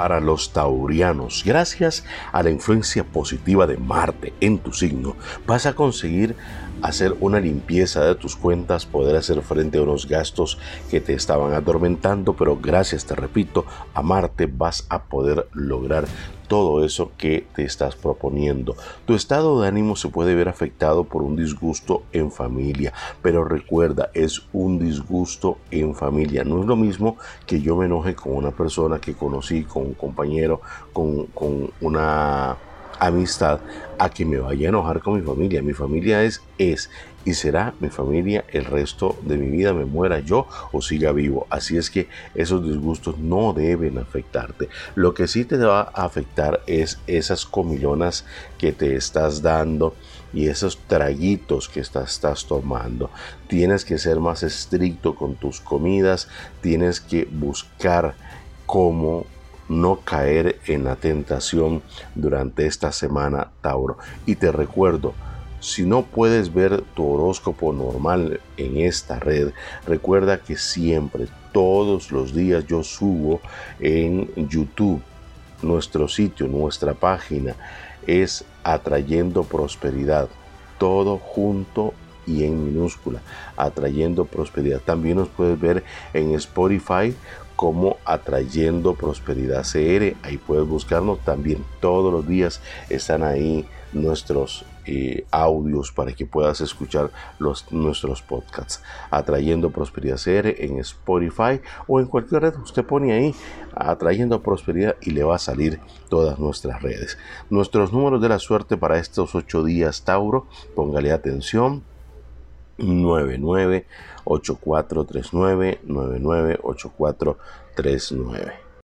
para los taurianos. Gracias a la influencia positiva de Marte en tu signo, vas a conseguir hacer una limpieza de tus cuentas, poder hacer frente a unos gastos que te estaban atormentando, pero gracias, te repito, a Marte vas a poder lograr todo eso que te estás proponiendo. Tu estado de ánimo se puede ver afectado por un disgusto en familia, pero recuerda, es un disgusto en familia. No es lo mismo que yo me enoje con una persona que conocí, con un compañero, con, con una amistad a que me vaya a enojar con mi familia. Mi familia es, es y será mi familia el resto de mi vida, me muera yo o siga vivo. Así es que esos disgustos no deben afectarte. Lo que sí te va a afectar es esas comilonas que te estás dando y esos traguitos que estás, estás tomando. Tienes que ser más estricto con tus comidas, tienes que buscar cómo no caer en la tentación durante esta semana, Tauro. Y te recuerdo, si no puedes ver tu horóscopo normal en esta red, recuerda que siempre, todos los días yo subo en YouTube. Nuestro sitio, nuestra página es Atrayendo Prosperidad. Todo junto y en minúscula, atrayendo prosperidad. También nos puedes ver en Spotify como Atrayendo Prosperidad CR. Ahí puedes buscarnos también. Todos los días están ahí nuestros eh, audios para que puedas escuchar los, nuestros podcasts. Atrayendo Prosperidad CR en Spotify o en cualquier red. Usted pone ahí Atrayendo Prosperidad y le va a salir todas nuestras redes. Nuestros números de la suerte para estos ocho días, Tauro. Póngale atención. 99 8439 99 8439